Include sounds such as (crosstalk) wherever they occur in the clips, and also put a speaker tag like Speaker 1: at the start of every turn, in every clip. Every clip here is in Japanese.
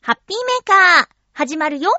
Speaker 1: ハッピーメーカー、始まるよ。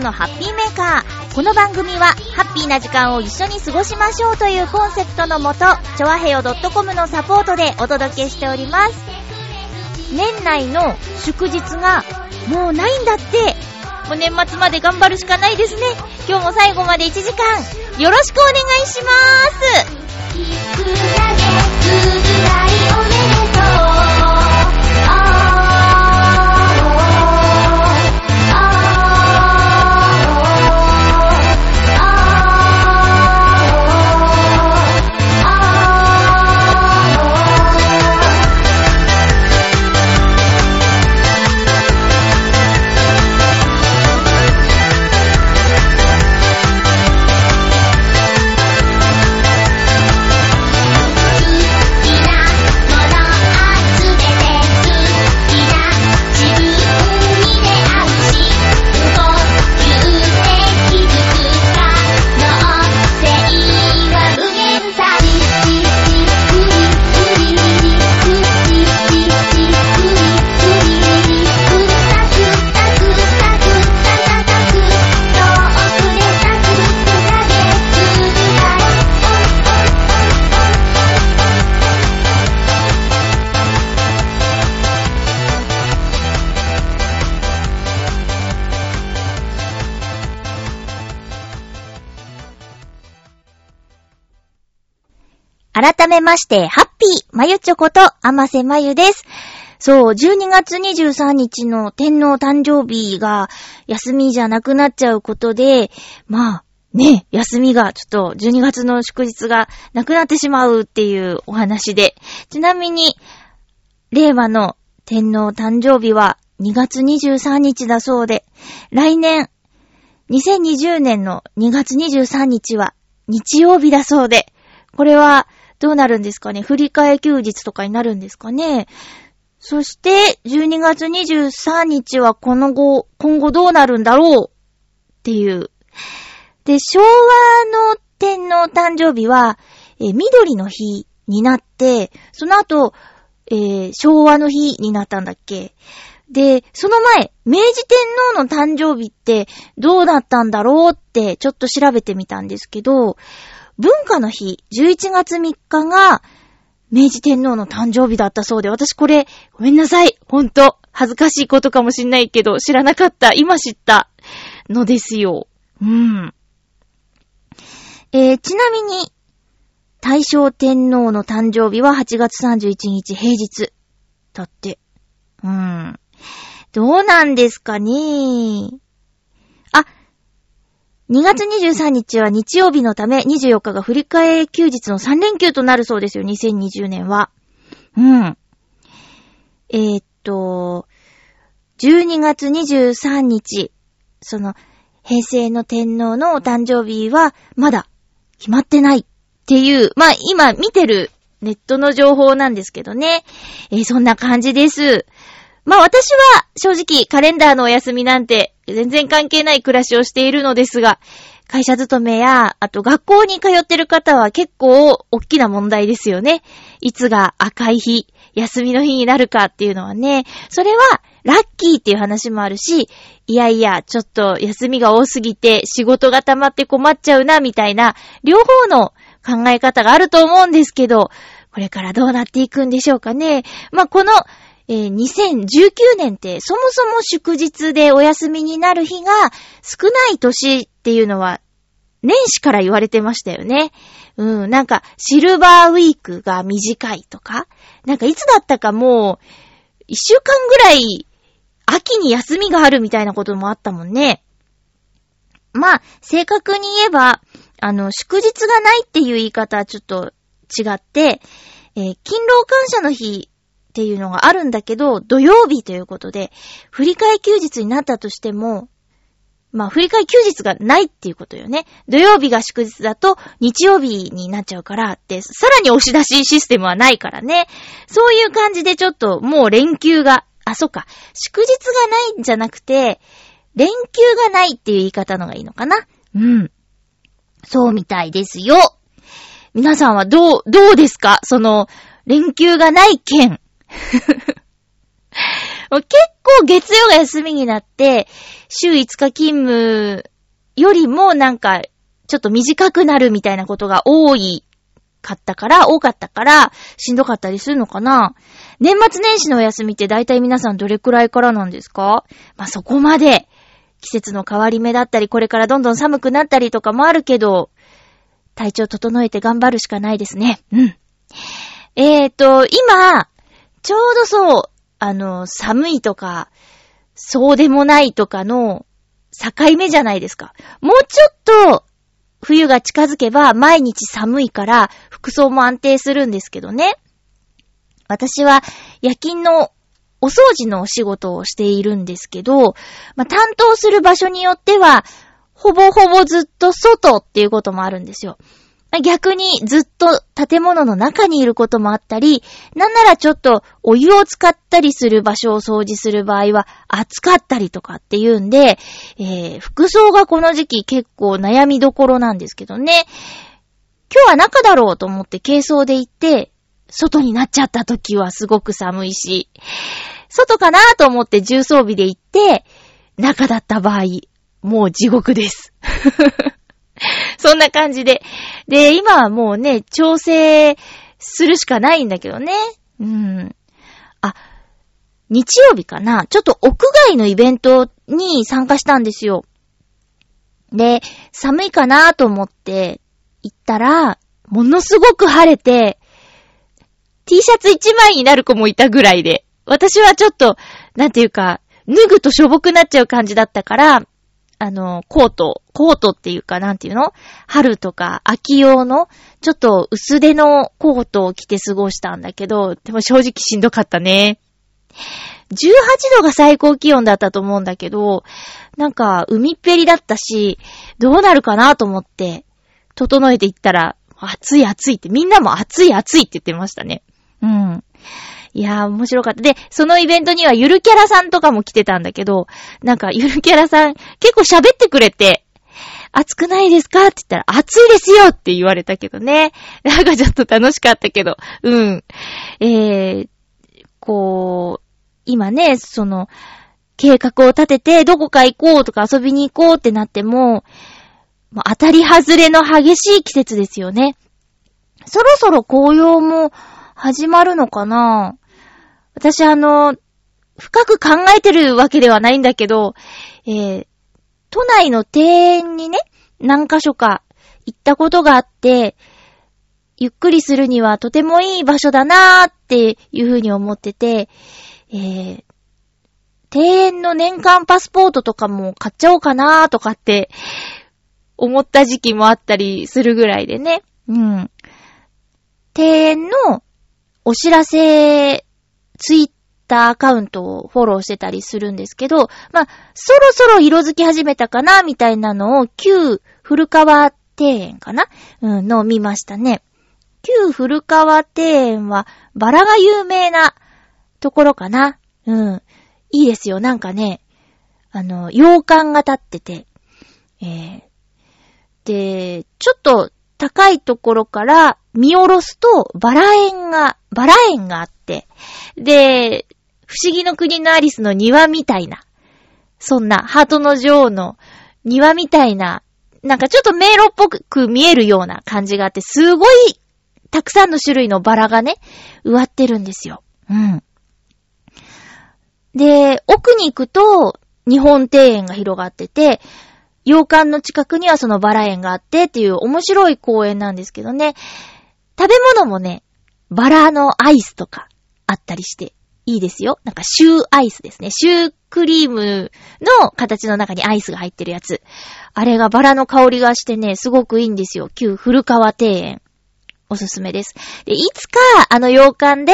Speaker 1: 日、まゆっちょのハッピーメーカー。この番組は、ハッピーな時間を一緒に過ごしましょうというコンセプトのもと、ちょわへよ .com のサポートでお届けしております。年内の祝日がもうないんだって。もう年末まで頑張るしかないですね。今日も最後まで1時間、よろしくお願いします。改めまして、ハッピーまゆちょこと、あませまゆです。そう、12月23日の天皇誕生日が休みじゃなくなっちゃうことで、まあ、ね、休みが、ちょっと12月の祝日がなくなってしまうっていうお話で、ちなみに、令和の天皇誕生日は2月23日だそうで、来年、2020年の2月23日は日曜日だそうで、これはどうなるんですかね？振り替え休日とかになるんですかね？そして、12月23日はこの後、今後どうなるんだろうっていう。で、昭和の天皇誕生日は、え緑の日になって、その後、えー昭和の日になったんだっけ？で、その前、明治天皇の誕生日ってどうだったんだろうってちょっと調べてみたんですけど、文化の日、11月3日が、明治天皇の誕生日だったそうで、私これ、ごめんなさい。ほんと、恥ずかしいことかもしんないけど、知らなかった。今知ったのですよ。うん。えー、ちなみに、大正天皇の誕生日は8月31日平日。だって。うん。どうなんですかね、2月23日は日曜日のため、24日が振り替え休日の3連休となるそうですよ、2020年は。うん。えーっと、12月23日、その、平成の天皇のお誕生日は、まだ、決まってないっていう、まあ、今見てるネットの情報なんですけどね。えーそんな感じです。まあ私は正直カレンダーのお休みなんて全然関係ない暮らしをしているのですが、会社勤めや、あと学校に通ってる方は結構大きな問題ですよね。いつが赤い日、休みの日になるかっていうのはね、それはラッキーっていう話もあるし、いやいや、ちょっと休みが多すぎて仕事が溜まって困っちゃうな、みたいな、両方の考え方があると思うんですけど、これからどうなっていくんでしょうかね。まあ、この、えー2019年ってそもそも祝日でお休みになる日が少ない年っていうのは年始から言われてましたよね。うん、なんかシルバーウィークが短いとか、なんかいつだったかもう、一週間ぐらい、秋に休みがあるみたいなこともあったもんね。まあ、正確に言えば、あの、祝日がないっていう言い方はちょっと違って、えー勤労感謝の日っていうのがあるんだけど、土曜日ということで、振り替え休日になったとしても、まあ、振り替え休日がないっていうことよね。土曜日が祝日だと日曜日になっちゃうからって、さらに押し出しシステムはないからね。そういう感じでちょっともう連休が、あ、そっか、祝日がないんじゃなくて、連休がないっていう言い方のがいいのかなうん。そうみたいですよ。皆さんはどう、どうですか？その、連休がない件。(laughs) 結構月曜が休みになって、週5日勤務よりもなんか、ちょっと短くなるみたいなことが多いかったから、多かったから、しんどかったりするのかな年末年始のお休みって大体皆さんどれくらいからなんですか？まあ、そこまで、季節の変わり目だったり、これからどんどん寒くなったりとかもあるけど、体調整えて頑張るしかないですね。うん。えーと、今、ちょうどそう、あの、寒いとか、そうでもないとかの境目じゃないですか。もうちょっと、冬が近づけば毎日寒いから服装も安定するんですけどね。私は夜勤のお掃除のお仕事をしているんですけど、まあ、担当する場所によっては、ほぼほぼずっと外っていうこともあるんですよ。逆にずっと建物の中にいることもあったり、なんならちょっとお湯を使ったりする場所を掃除する場合は暑かったりとかっていうんで、えー、服装がこの時期結構悩みどころなんですけどね。今日は中だろうと思って軽装で行って、外になっちゃった時はすごく寒いし、外かなと思って重装備で行って、中だった場合、もう地獄です。(laughs) そんな感じで。で、今はもうね、調整するしかないんだけどね。うん。あ、日曜日かなちょっと屋外のイベントに参加したんですよ。で、寒いかなと思って行ったら、ものすごく晴れて、T シャツ1枚になる子もいたぐらいで、私はちょっと、なんていうか、脱ぐとしょぼくなっちゃう感じだったから、あの、コート、コートっていうか、なんていうの春とか秋用の、ちょっと薄手のコートを着て過ごしたんだけど、でも正直しんどかったね。18度が最高気温だったと思うんだけど、なんか、海っぺりだったし、どうなるかなと思って、整えていったら、暑い暑いって、みんなも暑い暑いって言ってましたね。うん。いやー、面白かった。で、そのイベントにはゆるキャラさんとかも来てたんだけど、なんかゆるキャラさん結構喋ってくれて、暑くないですか？って言ったら、暑いですよって言われたけどね。なんかちょっと楽しかったけど、うん。えー、こう、今ね、その、計画を立てて、どこか行こうとか遊びに行こうってなっても、もう当たり外れの激しい季節ですよね。そろそろ紅葉も始まるのかな？私あの、深く考えてるわけではないんだけど、えー、都内の庭園にね、何箇所か行ったことがあって、ゆっくりするにはとてもいい場所だなーっていうふうに思ってて、えー、庭園の年間パスポートとかも買っちゃおうかなーとかって思った時期もあったりするぐらいでね。うん。庭園のお知らせ、ツイッターアカウントをフォローしてたりするんですけど、まあ、そろそろ色づき始めたかなみたいなのを、旧古川庭園かな？うん、のを見ましたね。旧古川庭園は、バラが有名なところかな？うん。いいですよ。なんかね、あの、洋館が立ってて、えー、で、ちょっと高いところから見下ろすと、バラ園が、バラ園があって、で、不思議の国のアリスの庭みたいな、そんな、ハートの女王の庭みたいな、なんかちょっと迷路っぽく見えるような感じがあって、すごい、たくさんの種類のバラがね、植わってるんですよ。うん。で、奥に行くと、日本庭園が広がってて、洋館の近くにはそのバラ園があってっていう面白い公園なんですけどね。食べ物もね、バラのアイスとか、あったりして、いいですよ。なんかシューアイスですね。シュークリームの形の中にアイスが入ってるやつ。あれがバラの香りがしてね、すごくいいんですよ。旧古川庭園。おすすめです。で、いつか、あの洋館で、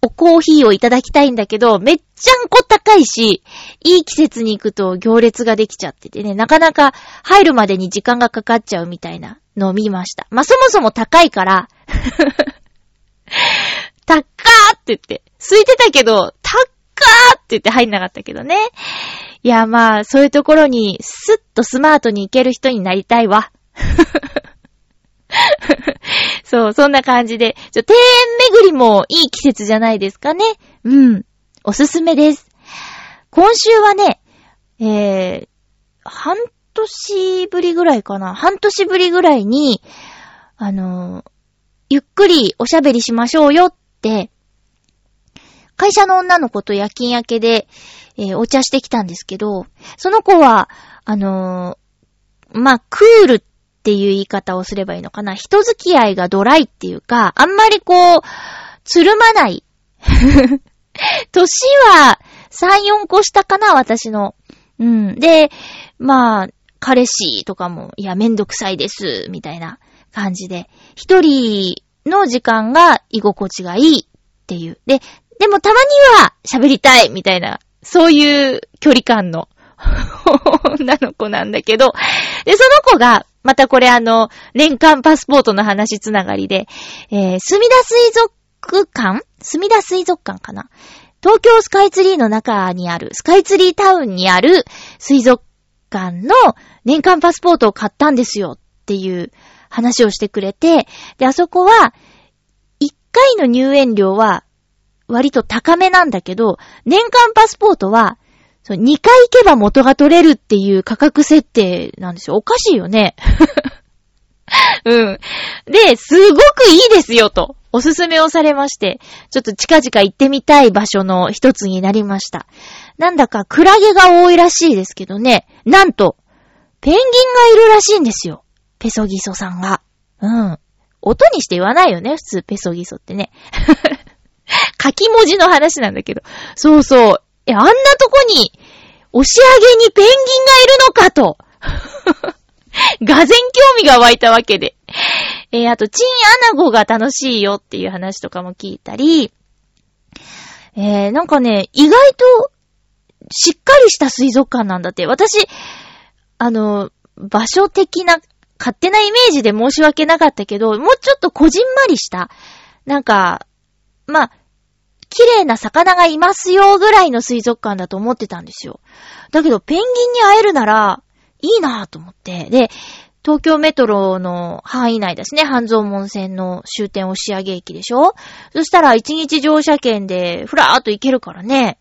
Speaker 1: おコーヒーをいただきたいんだけど、めっちゃんこ高いし、いい季節に行くと行列ができちゃっててね、なかなか入るまでに時間がかかっちゃうみたいなのを見ました。まあ、そもそも高いから、(laughs) 高ーって言って、空いてたけど、高ーって言って入んなかったけどね。いや、まあ、そういうところに、スッとスマートに行ける人になりたいわ。(laughs) そう、そんな感じで。ちょ、庭園巡りもいい季節じゃないですかね。うん。おすすめです。今週はね、えー、半年ぶりぐらいかな。半年ぶりぐらいに、あのーゆっくりおしゃべりしましょうよって、会社の女の子と夜勤明けで、えーお茶してきたんですけど、その子は、あのーまあ、クールっっていう言い方をすればいいのかな。人付き合いがドライっていうか、あんまりこう、つるまない。(laughs) 年は3、4個下かな、私の。うん。で、まあ、彼氏とかも、いや、めんどくさいです、みたいな感じで、一人の時間が居心地がいいっていう。で、でもたまには喋りたい、みたいな、そういう距離感の (laughs) 女の子なんだけど、で、その子が、またこれあの、年間パスポートの話つながりで、えー、墨田水族館？墨田水族館かな？東京スカイツリーの中にある、スカイツリータウンにある水族館の年間パスポートを買ったんですよっていう話をしてくれて、で、あそこは、1回の入園料は割と高めなんだけど、年間パスポートは、そう2回行けば元が取れるっていう価格設定なんですよ。おかしいよね。(laughs) うん。で、すごくいいですよと、おすすめをされまして、ちょっと近々行ってみたい場所の一つになりました。なんだかクラゲが多いらしいですけどね、なんと、ペンギンがいるらしいんですよ。ペソギソさんが。うん。音にして言わないよね、普通ペソギソってね。(laughs) 書き文字の話なんだけど。そうそう。え、あんなとこに、押し上げにペンギンがいるのかと。(laughs) がぜん興味が湧いたわけで。えーあと、チンアナゴが楽しいよっていう話とかも聞いたり、えー、なんかね、意外と、しっかりした水族館なんだって。私、あの、場所的な、勝手なイメージで申し訳なかったけど、もうちょっとこじんまりした、なんか、まあ、綺麗な魚がいますよぐらいの水族館だと思ってたんですよ。だけど、ペンギンに会えるなら、いいなぁと思って。で、東京メトロの範囲内ですね。半蔵門線の終点押上駅でしょそしたら一日乗車券でふらーっと行けるからね。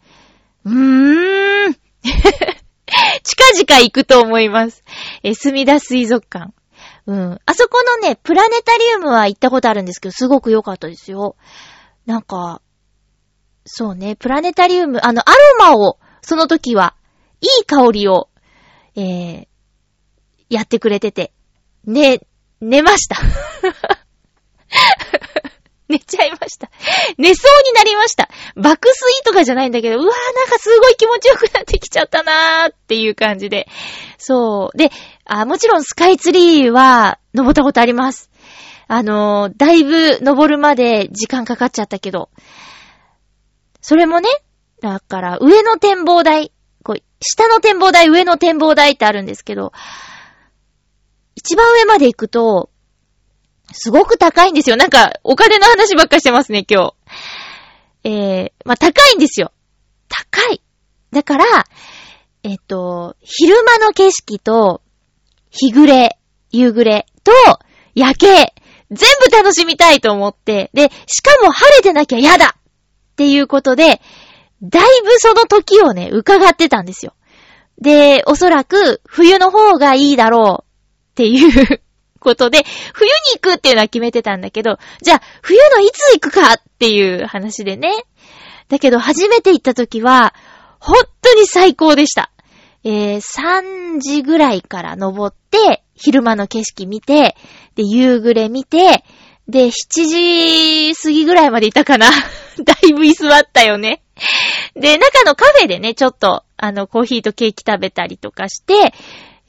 Speaker 1: うーん。(laughs) 近々行くと思います。え、墨田水族館。うん。あそこのね、プラネタリウムは行ったことあるんですけど、すごく良かったですよ。なんか、そうね、プラネタリウム、あの、アロマを、その時は、いい香りを、えー、やってくれてて、ね、寝ました。(laughs) 寝ちゃいました。寝そうになりました。爆睡とかじゃないんだけど、うわーなんかすごい気持ちよくなってきちゃったなーっていう感じで。そう。で、あ、もちろんスカイツリーは登ったことあります。あのー、だいぶ登るまで時間かかっちゃったけど。それもね、だから上の展望台、こう、下の展望台、上の展望台ってあるんですけど、一番上まで行くと、すごく高いんですよ。なんか、お金の話ばっかしてますね、今日。えー、まあ、高いんですよ。高い。だから、えっと、昼間の景色と、日暮れ、夕暮れと、夜景、全部楽しみたいと思って、で、しかも晴れてなきゃ嫌だっていうことで、だいぶその時をね、伺ってたんですよ。で、おそらく、冬の方がいいだろうっていうことで、冬に行くっていうのは決めてたんだけど、じゃあ、冬のいつ行くかっていう話でね。だけど、初めて行った時は、本当に最高でした。えー、3時ぐらいから登って、昼間の景色見て、で、夕暮れ見て、で、7時過ぎぐらいまでいたかな (laughs) だいぶ居座ったよね。で、中のカフェでね、ちょっと、あの、コーヒーとケーキ食べたりとかして、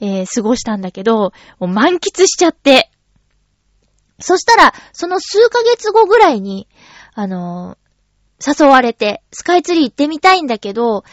Speaker 1: えー、過ごしたんだけど、もう満喫しちゃって。そしたら、その数ヶ月後ぐらいに、あのー誘われて、スカイツリー行ってみたいんだけど、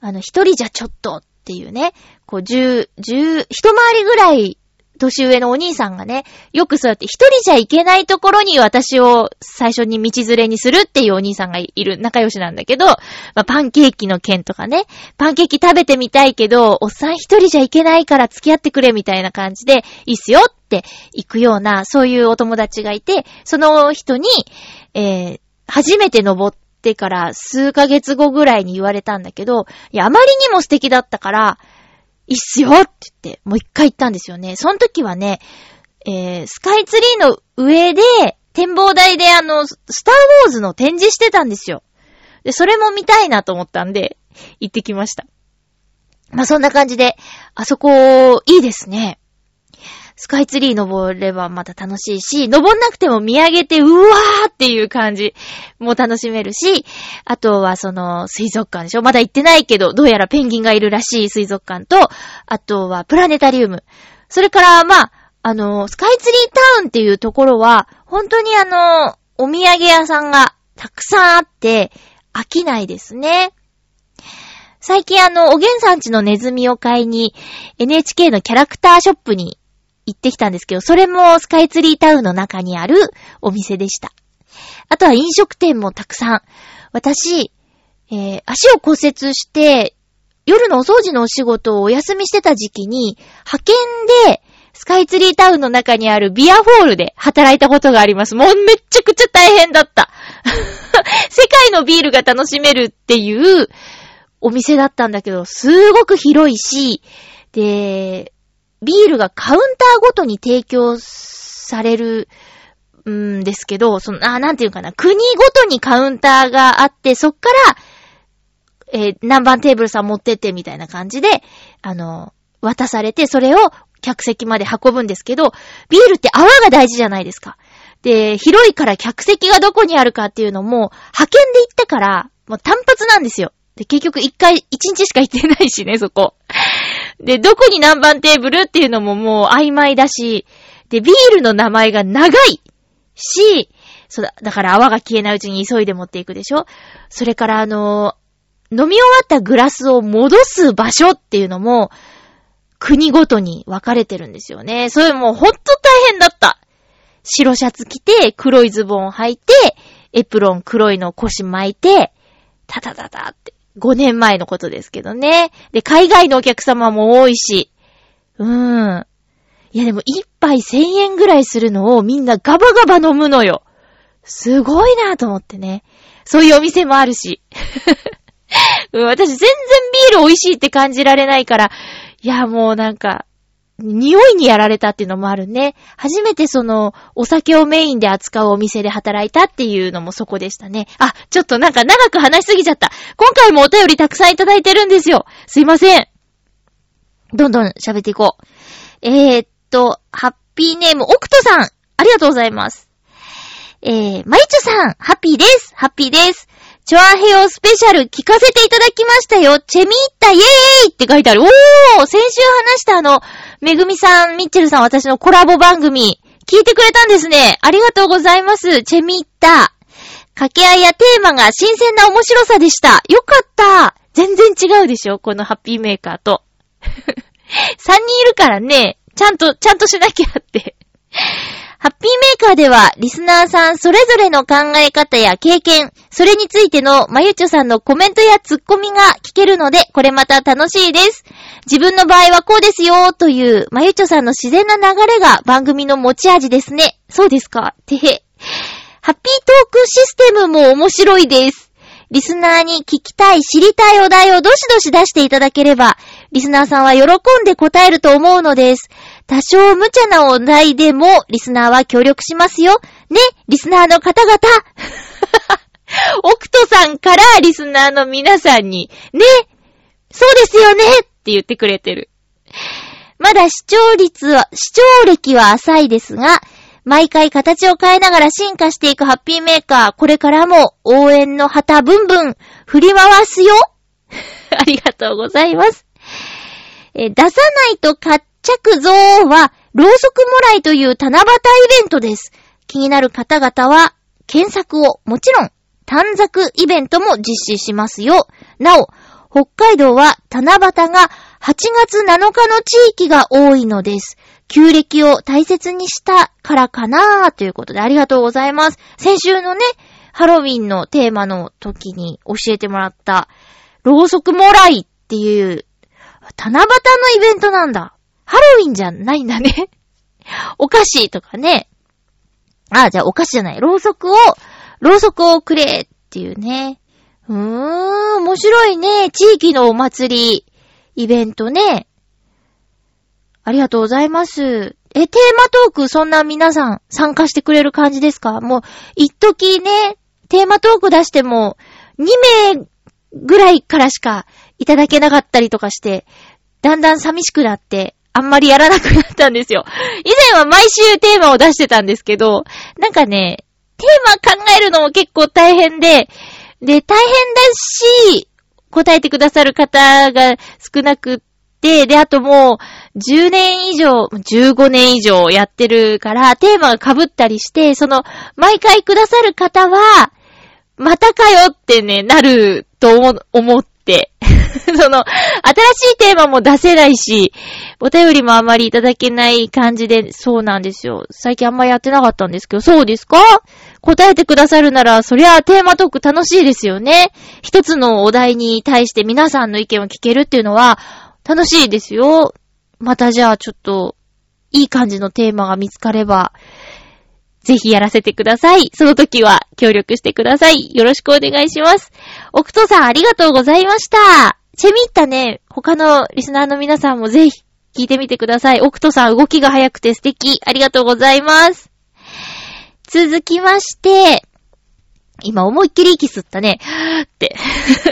Speaker 1: あの、一人じゃちょっとっていうね、こう、十、十、一回りぐらい年上のお兄さんがね、よくそうやって一人じゃ行けないところに私を最初に道連れにするっていうお兄さんがいる仲良しなんだけど、まあ、パンケーキの件とかね、パンケーキ食べてみたいけど、おっさん一人じゃ行けないから付き合ってくれみたいな感じで、いいっすよって行くような、そういうお友達がいて、その人に、えー、初めて登ってから数ヶ月後ぐらいに言われたんだけど、いや、あまりにも素敵だったから、いいっすよって言って、もう一回行ったんですよね。その時はね、えー、スカイツリーの上で、展望台であの、スターウォーズの展示してたんですよ。で、それも見たいなと思ったんで、行ってきました。まあ、そんな感じで、あそこ、いいですね。スカイツリー登ればまた楽しいし、登んなくても見上げて、うわーっていう感じも楽しめるし、あとはその水族館でしょまだ行ってないけど、どうやらペンギンがいるらしい水族館と、あとはプラネタリウム。それから、まあ、あの、スカイツリータウンっていうところは、本当にあの、お土産屋さんがたくさんあって、飽きないですね。最近あの、おげんさんちのネズミを買いに、NHK のキャラクターショップに行ってきたんですけど、それもスカイツリータウンの中にあるお店でした。あとは飲食店もたくさん。私、えー、足を骨折して、夜のお掃除のお仕事をお休みしてた時期に、派遣で、スカイツリータウンの中にあるビアホールで働いたことがあります。もうめっちゃくちゃ大変だった。(laughs) 世界のビールが楽しめるっていうお店だったんだけど、すごく広いし、で、ビールがカウンターごとに提供されるんですけど、その、あ、なんていうかな、国ごとにカウンターがあって、そっから、えー何番テーブルさん持ってってみたいな感じで、あの、渡されて、それを客席まで運ぶんですけど、ビールって泡が大事じゃないですか。で、広いから客席がどこにあるかっていうのも、派遣で行ったから、もう単発なんですよ。で、結局一回、一日しか行ってないしね、そこ。で、どこに何番テーブルっていうのももう曖昧だし、で、ビールの名前が長いし、そうだ、だから泡が消えないうちに急いで持っていくでしょ？それからあの飲み終わったグラスを戻す場所っていうのも、国ごとに分かれてるんですよね。それもうほんと大変だった。白シャツ着て、黒いズボン履いて、エプロン黒いの腰巻いて、タタタタって。5年前のことですけどね。で、海外のお客様も多いし。うーん。いやでも一杯1000円ぐらいするのをみんなガバガバ飲むのよ。すごいなと思ってね。そういうお店もあるし。(laughs) 私全然ビール美味しいって感じられないから、いやもうなんか、匂いにやられたっていうのもあるね。初めてその、お酒をメインで扱うお店で働いたっていうのもそこでしたね。あ、ちょっとなんか長く話しすぎちゃった。今回もお便りたくさんいただいてるんですよ。すいません。どんどん喋っていこう。えー、っと、ハッピーネーム、オクトさん。ありがとうございます。えー、マイチョさん、ハッピーです。ハッピーです。チョアヘヨスペシャル聞かせていただきましたよ。チェミーッタイエーイって書いてある。おー先週話したあの、めぐみさん、みっちるさん、私のコラボ番組、聞いてくれたんですね。ありがとうございます。チェミッタ。掛け合いやテーマが新鮮な面白さでした。よかった。全然違うでしょこのハッピーメーカーと。(laughs) 3人いるからね、ちゃんと、ちゃんとしなきゃって。(laughs) ハッピーメーカーでは、リスナーさんそれぞれの考え方や経験、それについてのまゆちょさんのコメントやツッコミが聞けるので、これまた楽しいです。自分の場合はこうですよという、まゆちょさんの自然な流れが番組の持ち味ですね。そうですか？てへ。ハッピートークシステムも面白いです。リスナーに聞きたい、知りたいお題をどしどし出していただければ、リスナーさんは喜んで答えると思うのです。多少無茶なお題でも、リスナーは協力しますよ。ね、リスナーの方々。オクトさんからリスナーの皆さんに、ね、そうですよねって言ってくれてる。まだ視聴率は、視聴歴は浅いですが、毎回形を変えながら進化していくハッピーメーカー、これからも応援の旗ブンブン振り回すよ (laughs) ありがとうございます。え出さないと活着ぞーは、ろうそくもらいという七夕イベントです。気になる方々は、検索を、もちろん、短冊イベントも実施しますよ。なお、北海道は七夕が8月7日の地域が多いのです。旧暦を大切にしたからかなーということでありがとうございます。先週のね、ハロウィンのテーマの時に教えてもらった、ろうそくもらいっていう、七夕のイベントなんだ。ハロウィンじゃないんだね。(laughs) お菓子とかね。あ、じゃあお菓子じゃない。ろうそくを、ろうそくをくれっていうね。うーん、面白いね。地域のお祭り、イベントね。ありがとうございます。え、テーマトーク、そんな皆さん参加してくれる感じですか？もう、一時ね、テーマトーク出しても、2名ぐらいからしかいただけなかったりとかして、だんだん寂しくなって、あんまりやらなくなったんですよ。以前は毎週テーマを出してたんですけど、なんかね、テーマ考えるのも結構大変で、で、大変だし、答えてくださる方が少なくって、で、あともう、10年以上、15年以上やってるから、テーマが被ったりして、その、毎回くださる方は、またかよってね、なると思思って。(laughs) その、新しいテーマも出せないし、お便りもあまりいただけない感じで、そうなんですよ。最近あんまやってなかったんですけど、そうですか？答えてくださるなら、そりゃテーマトーク楽しいですよね。一つのお題に対して皆さんの意見を聞けるっていうのは、楽しいですよ。またじゃあちょっと、いい感じのテーマが見つかれば、ぜひやらせてください。その時は協力してください。よろしくお願いします。奥戸さんありがとうございました。チェミッタね、他のリスナーの皆さんもぜひ聞いてみてください。奥戸さん動きが早くて素敵。ありがとうございます。続きまして、今思いっきり息吸ったね。って。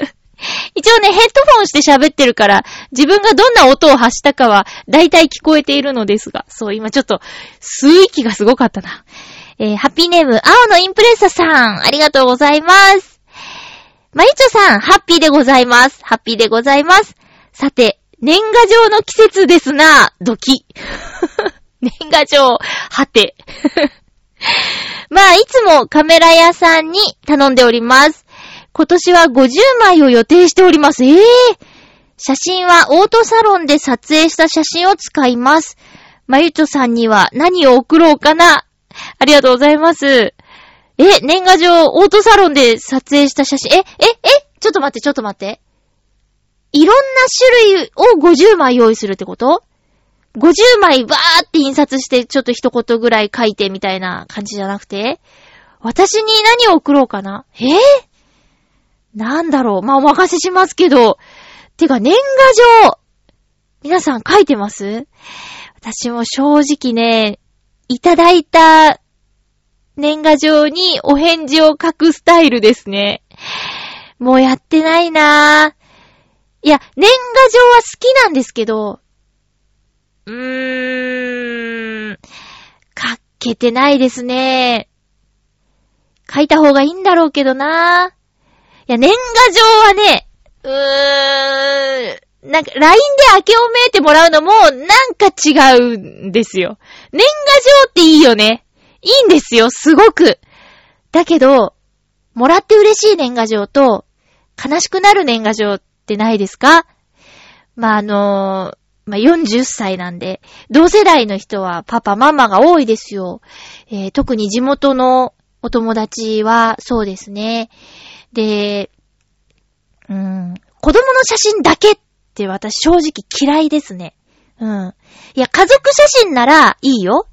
Speaker 1: (laughs) 一応ね、ヘッドフォンして喋ってるから、自分がどんな音を発したかは、だいたい聞こえているのですが、そう、今ちょっと、吸う息がすごかったな。えー、ハッピーネーム、青のインプレッサさん、ありがとうございます。まゆちょさん、ハッピーでございます。ハッピーでございます。さて、年賀状の季節ですな、ドキ。(laughs) 年賀状、はて。(laughs) まあ、いつもカメラ屋さんに頼んでおります。今年は50枚を予定しております。ええ写真はオートサロンで撮影した写真を使います。まゆちょさんには何を送ろうかな。ありがとうございます。え、年賀状、オートサロンで撮影した写真？え、え、え、ちょっと待って、ちょっと待って。いろんな種類を50枚用意するってこと ?50 枚バーって印刷して、ちょっと一言ぐらい書いてみたいな感じじゃなくて？私に何を送ろうかな？え？ーなんだろうまあ、お任せしますけど。てか、年賀状皆さん書いてます？私も正直ね、いただいた年賀状にお返事を書くスタイルですね。もうやってないなぁ。いや、年賀状は好きなんですけど、うーん、書けてないですね。書いた方がいいんだろうけどなぁ。いや、年賀状はね、うーん、なんか、LINE で明けおめいてもらうのも、なんか違うんですよ。年賀状っていいよね。いいんですよ、すごく。だけど、もらって嬉しい年賀状と、悲しくなる年賀状ってないですか？まあ、あのまあ、40歳なんで、同世代の人はパパ、ママが多いですよ。えー特に地元のお友達はそうですね。で、うん、子供の写真だけって私正直嫌いですね。うん。いや、家族写真ならいいよ。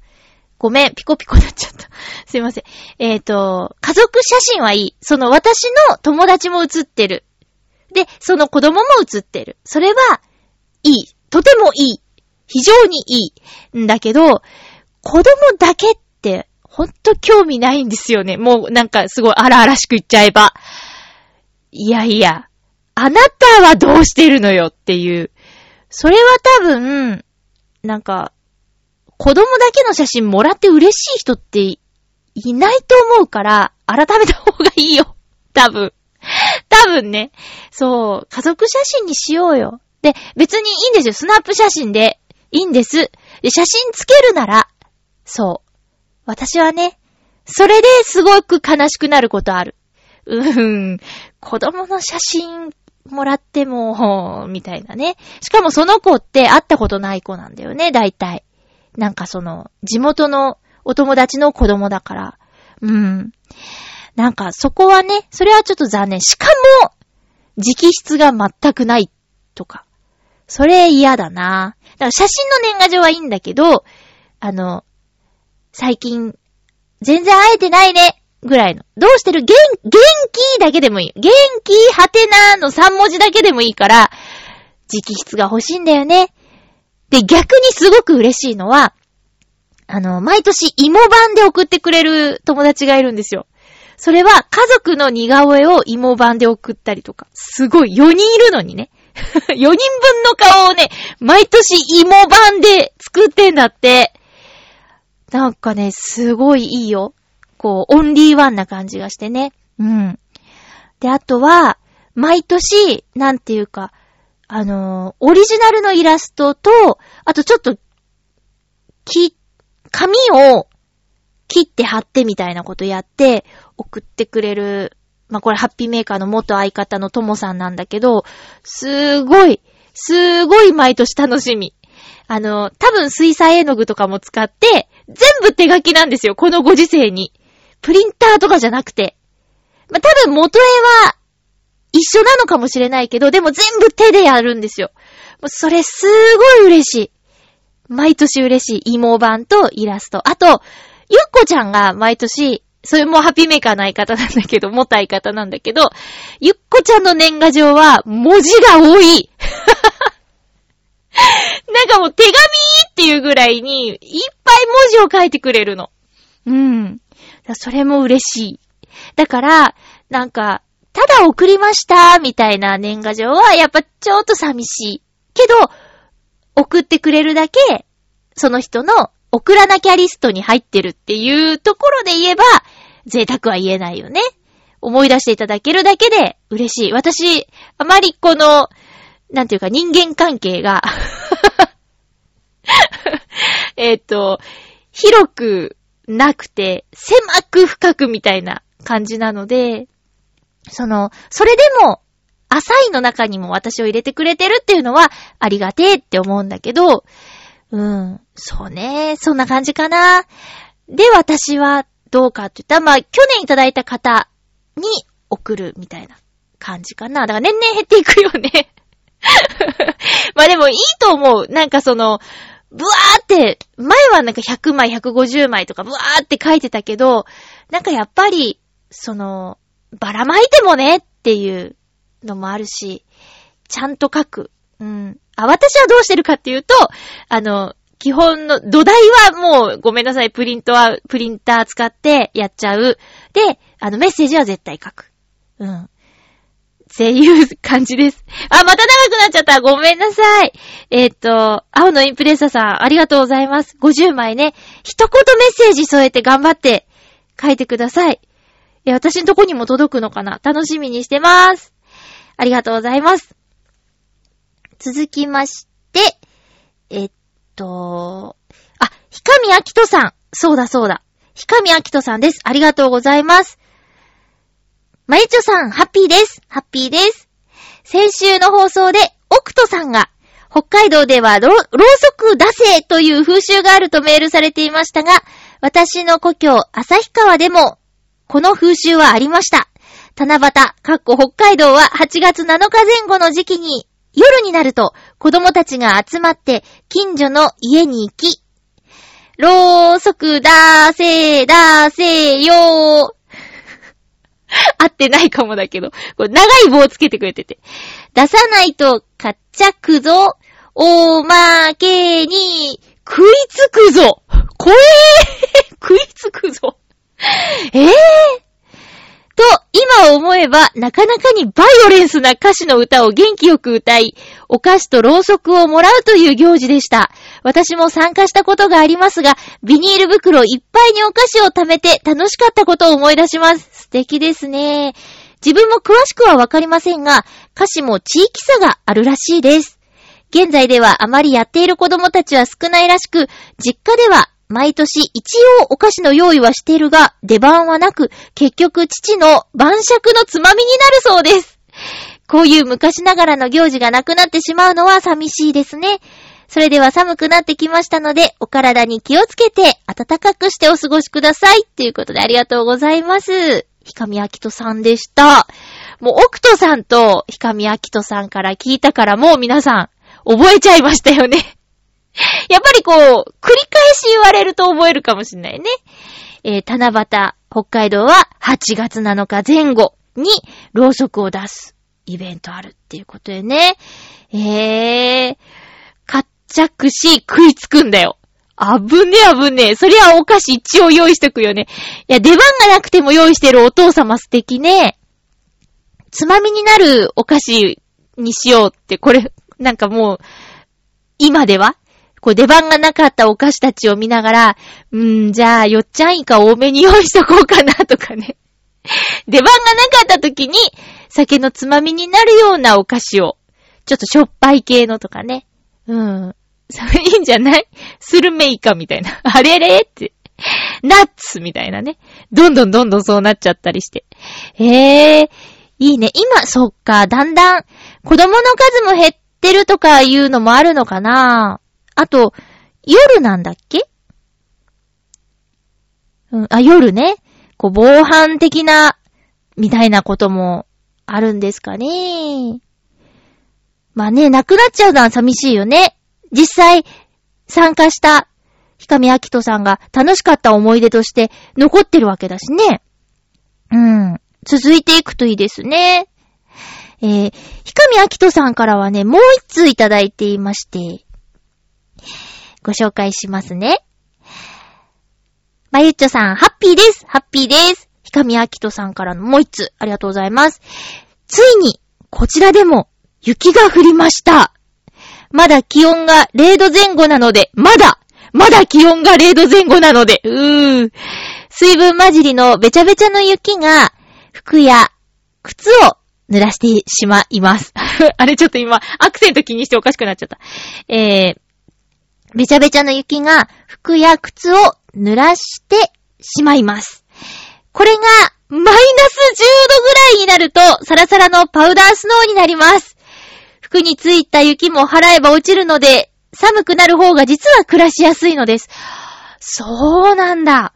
Speaker 1: ごめん、ピコピコになっちゃった。(laughs) すいません。えっ、と、家族写真はいい。その私の友達も写ってる。で、その子供も写ってる。それは、いい。とてもいい。非常にいい。んだけど、子供だけって、ほんと興味ないんですよね。もうなんかすごい荒々しく言っちゃえば。いやいや、あなたはどうしてるのよっていう。それは多分、なんか、子供だけの写真もらって嬉しい人っていないと思うから、改めた方がいいよ。(laughs) 多分。多分ね。そう、家族写真にしようよ。で、別にいいんですよ。スナップ写真で。いいんです。で、写真つけるなら、そう。私はね、それですごく悲しくなることある。うーん。子供の写真もらっても、みたいなね。しかもその子って会ったことない子なんだよね、大体。なんかその、地元のお友達の子供だから。うん。なんかそこはね、それはちょっと残念。しかも、直筆が全くないとか。それ嫌だな。だから写真の年賀状はいいんだけど、あの、最近、全然会えてないね、ぐらいの。どうしてる？元、元気だけでもいい。元気、はてなの3文字だけでもいいから、直筆が欲しいんだよね。で、逆にすごく嬉しいのは、あの、毎年芋版で送ってくれる友達がいるんですよ。それは家族の似顔絵を芋版で送ったりとか。すごい、4人いるのにね。(laughs) 4人分の顔をね、毎年芋版で作ってんだって。なんかね、すごいいいよ。こう、オンリーワンな感じがしてね。うん。で、あとは、毎年、なんていうか、あのーオリジナルのイラストと、あとちょっと、き、紙を切って貼ってみたいなことやって、送ってくれる、まあ、これハッピーメーカーの元相方のともさんなんだけど、すごい、すごい毎年楽しみ。あの、多分水彩絵の具とかも使って、全部手書きなんですよ、このご時世に。プリンターとかじゃなくて。まあ、多分元絵は一緒なのかもしれないけど、でも全部手でやるんですよ。もうそれすごい嬉しい。毎年嬉しい。芋版とイラスト。あと、ゆっこちゃんが毎年、それもハッピーメーカーの相方なんだけど、元相方なんだけど、ゆっこちゃんの年賀状は文字が多い。(laughs) なんかもう手紙っていうぐらいに、いっぱい文字を書いてくれるの。うん。それも嬉しい。だから、なんか、ただ送りました、みたいな年賀状は、やっぱちょっと寂しい。けど、送ってくれるだけ、その人の送らなきゃリストに入ってるっていうところで言えば、贅沢は言えないよね。思い出していただけるだけで嬉しい。私、あまりこの、なんていうか人間関係が、(laughs) えっと、広くなくて、狭く深くみたいな感じなので、その、それでも、浅いの中にも私を入れてくれてるっていうのは、ありがてえって思うんだけど、うん、そうね、そんな感じかな。で、私はどうかって言ったら、まあ、去年いただいた方に送るみたいな感じかな。だから年々減っていくよね。(laughs) まあでもいいと思う。なんかその、ブワーって、前はなんか100枚、150枚とかブワーって書いてたけど、なんかやっぱり、その、ばらまいてもねっていうのもあるし、ちゃんと書く。うん。あ、私はどうしてるかっていうと、あの、基本の土台はもうごめんなさい、プリントは、プリンター使ってやっちゃう。で、あの、メッセージは絶対書く。うん。っていう感じです。あ、また長くなっちゃった。ごめんなさい。えっ、と、青のインプレッサさん、ありがとうございます。50枚ね。一言メッセージ添えて頑張って書いてください。いや、私のとこにも届くのかな？楽しみにしてます。ありがとうございます。続きまして、えっと、あ、ひかみあきとさん。そうだそうだ。ひかみあきとさんです。ありがとうございます。まゆちょさん、ハッピーです。ハッピーです。先週の放送で、オクトさんが、北海道ではろろうそく出せという風習があるとメールされていましたが、私の故郷、旭川でも、この風習はありました。七夕、かっこ北海道は8月7日前後の時期に、夜になると子供たちが集まって近所の家に行き、ろうそくだせーだせーよー。(laughs) 合ってないかもだけど、これ長い棒つけてくれてて。出さないとかっちゃくぞ。おまけに食いつくぞ。怖えー食いつくぞ。え (laughs) えー、と、今思えば、なかなかにバイオレンスな歌詞の歌を元気よく歌い、お菓子とろうそくをもらうという行事でした。私も参加したことがありますが、ビニール袋いっぱいにお菓子を貯めて楽しかったことを思い出します。素敵ですね。自分も詳しくはわかりませんが、歌詞も地域差があるらしいです。現在ではあまりやっている子供たちは少ないらしく、実家では毎年一応お菓子の用意はしているが、出番はなく、結局父の晩酌のつまみになるそうです。こういう昔ながらの行事がなくなってしまうのは寂しいですね。それでは寒くなってきましたので、お体に気をつけて暖かくしてお過ごしください。ということでありがとうございます。ひかみあきとさんでした。もう、奥とさんとひかみあきとさんから聞いたからもう皆さん、覚えちゃいましたよね。(laughs) やっぱりこう、繰り返し言われると覚えるかもしれないね。えー、七夕、北海道は8月7日前後にろうそくを出すイベントあるっていうことでね。えー、活着し食いつくんだよ。あぶねあぶねそりゃお菓子一応用意しとくよね。いや、出番がなくても用意してるお父様素敵ね。つまみになるお菓子にしようって、これ、なんかもう、今ではこう出番がなかったお菓子たちを見ながら、うーん、じゃあ、よっちゃんイカ多めに用意しとこうかなとかね。(laughs) 出番がなかった時に、酒のつまみになるようなお菓子を、ちょっとしょっぱい系のとかね。うん。それいいんじゃない？スルメイカみたいな。(laughs) あれれって。ナッツみたいなね。どんどんどんどんそうなっちゃったりして。へえ、いいね。今、そっか、だんだん、子供の数も減ってるとかいうのもあるのかなあと、夜なんだっけ？うん、あ、夜ね。こう、防犯的な、みたいなこともあるんですかね。まあね、なくなっちゃうのは寂しいよね。実際、参加した、ひかみあきとさんが楽しかった思い出として残ってるわけだしね。うん。続いていくといいですね。えー、ひかみあきとさんからはね、もう一通いただいていまして、ご紹介しますね。まゆっちょさん、ハッピーです。ハッピーです。ひかみあきとさんからのもう一つ、ありがとうございます。ついに、こちらでも、雪が降りました。まだ気温が0度前後なので、まだまだ気温が0度前後なので、うーん。水分混じりのべちゃべちゃの雪が、服や靴を濡らしてしまいます。(laughs) あれちょっと今、アクセント気にしておかしくなっちゃった。えー、べちゃべちゃの雪が服や靴を濡らしてしまいます。これが、マイナス10度ぐらいになると、サラサラのパウダースノーになります。服についた雪も払えば落ちるので、寒くなる方が実は暮らしやすいのです。そうなんだ。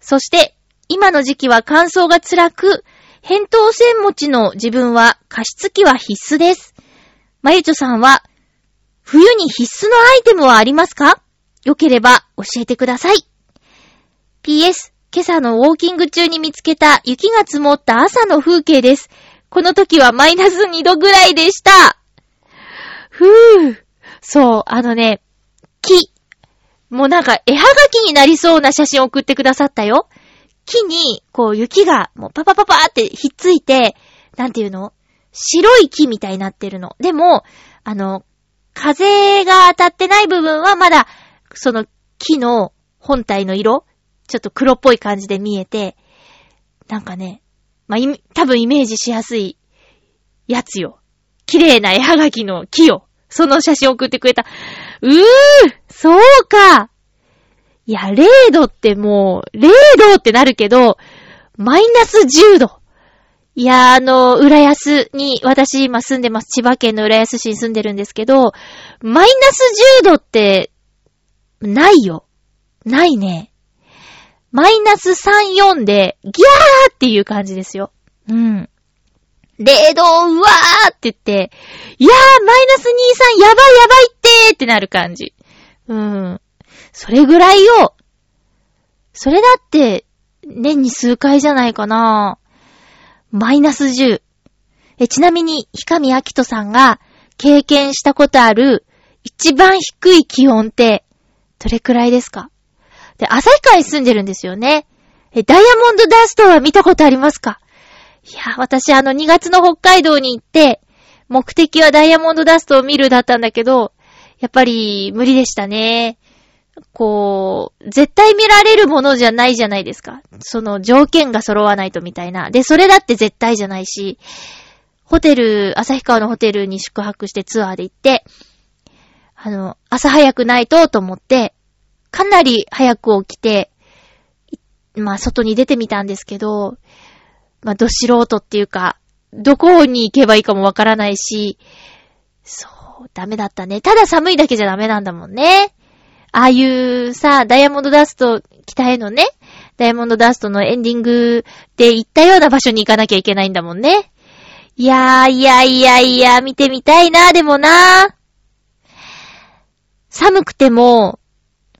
Speaker 1: そして、今の時期は乾燥が辛く、扁桃腺持ちの自分は加湿器は必須です。まゆちょさんは、冬に必須のアイテムはありますか？よければ教えてください。PS、今朝のウォーキング中に見つけた雪が積もった朝の風景です。この時はマイナス2度ぐらいでした。ふぅ。そう、あのね、木。もうなんか絵はがきになりそうな写真を送ってくださったよ。木に、こう雪がもうパパパパーってひっついて、なんていうの？白い木みたいになってるの。でも、あの、風が当たってない部分はまだ、その木の本体の色ちょっと黒っぽい感じで見えて、なんかね、まあ、多分イメージしやすいやつよ。綺麗な絵はがきの木よ。その写真送ってくれた。うーそうかいや、0度ってもう、0度ってなるけど、マイナス10度。いや、あの、浦安に、私今住んでます。千葉県の浦安市に住んでるんですけど、マイナス10度って、ないよ。ないね。マイナス3、4で、ギャーっていう感じですよ。うん。0度、うわーって言って、いやー、マイナス2、3、やばいやばいってーってなる感じ。うん。それぐらいよ。それだって、年に数回じゃないかな。マイナス10。え、ちなみに、ひかみあきとさんが経験したことある一番低い気温って、どれくらいですか？で、旭川に住んでるんですよね。え、ダイヤモンドダストは見たことありますか？いや、私あの2月の北海道に行って、目的はダイヤモンドダストを見るだったんだけど、やっぱり無理でしたね。こう、絶対見られるものじゃないじゃないですか。その条件が揃わないとみたいな。で、それだって絶対じゃないし、ホテル、旭川のホテルに宿泊してツアーで行って、あの、朝早くないとと思って、かなり早く起きて、まあ、外に出てみたんですけど、まあ、ど素人っていうか、どこに行けばいいかもわからないし、そう、ダメだったね。ただ寒いだけじゃダメなんだもんね。ああいうさ、ダイヤモンドダスト、北へのね、ダイヤモンドダストのエンディングで行ったような場所に行かなきゃいけないんだもんね。いやー、いやいやいや、見てみたいな、でもな。寒くても、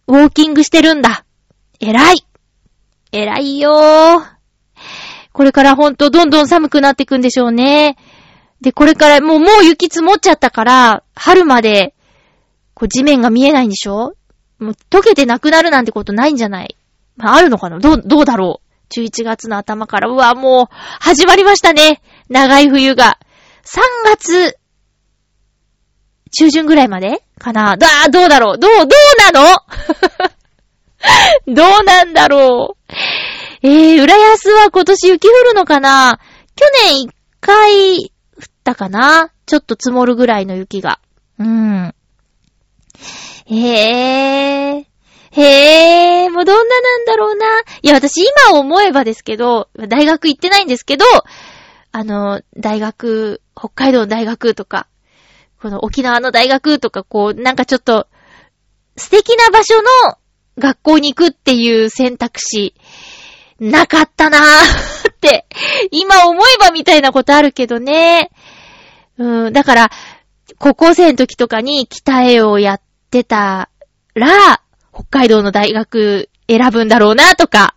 Speaker 1: ウォーキングしてるんだ。偉い。偉いよー。これからほんとどんどん寒くなってくんでしょうね。で、これからもう、もう雪積もっちゃったから、春まで、こう地面が見えないんでしょ？もう溶けてなくなるなんてことないんじゃない？まあ、あるのかな？どう、どうだろう ?11 月の頭から、うわ、もう、始まりましたね。長い冬が。3月、中旬ぐらいまでかな？だ、どうだろう？どう、どうなの？(laughs) どうなんだろう？えー、浦安は今年雪降るのかな？去年一回降ったかな？ちょっと積もるぐらいの雪が。うん。へえ。へえ、もうどんななんだろうな。いや、私今思えばですけど、大学行ってないんですけど、あの、大学、北海道の大学とか、この沖縄の大学とか、こう、なんかちょっと、素敵な場所の学校に行くっていう選択肢、なかったなーって、今思えばみたいなことあるけどね。うん、だから、高校生の時とかに北絵をやってってたら、北海道の大学選ぶんだろうなとか、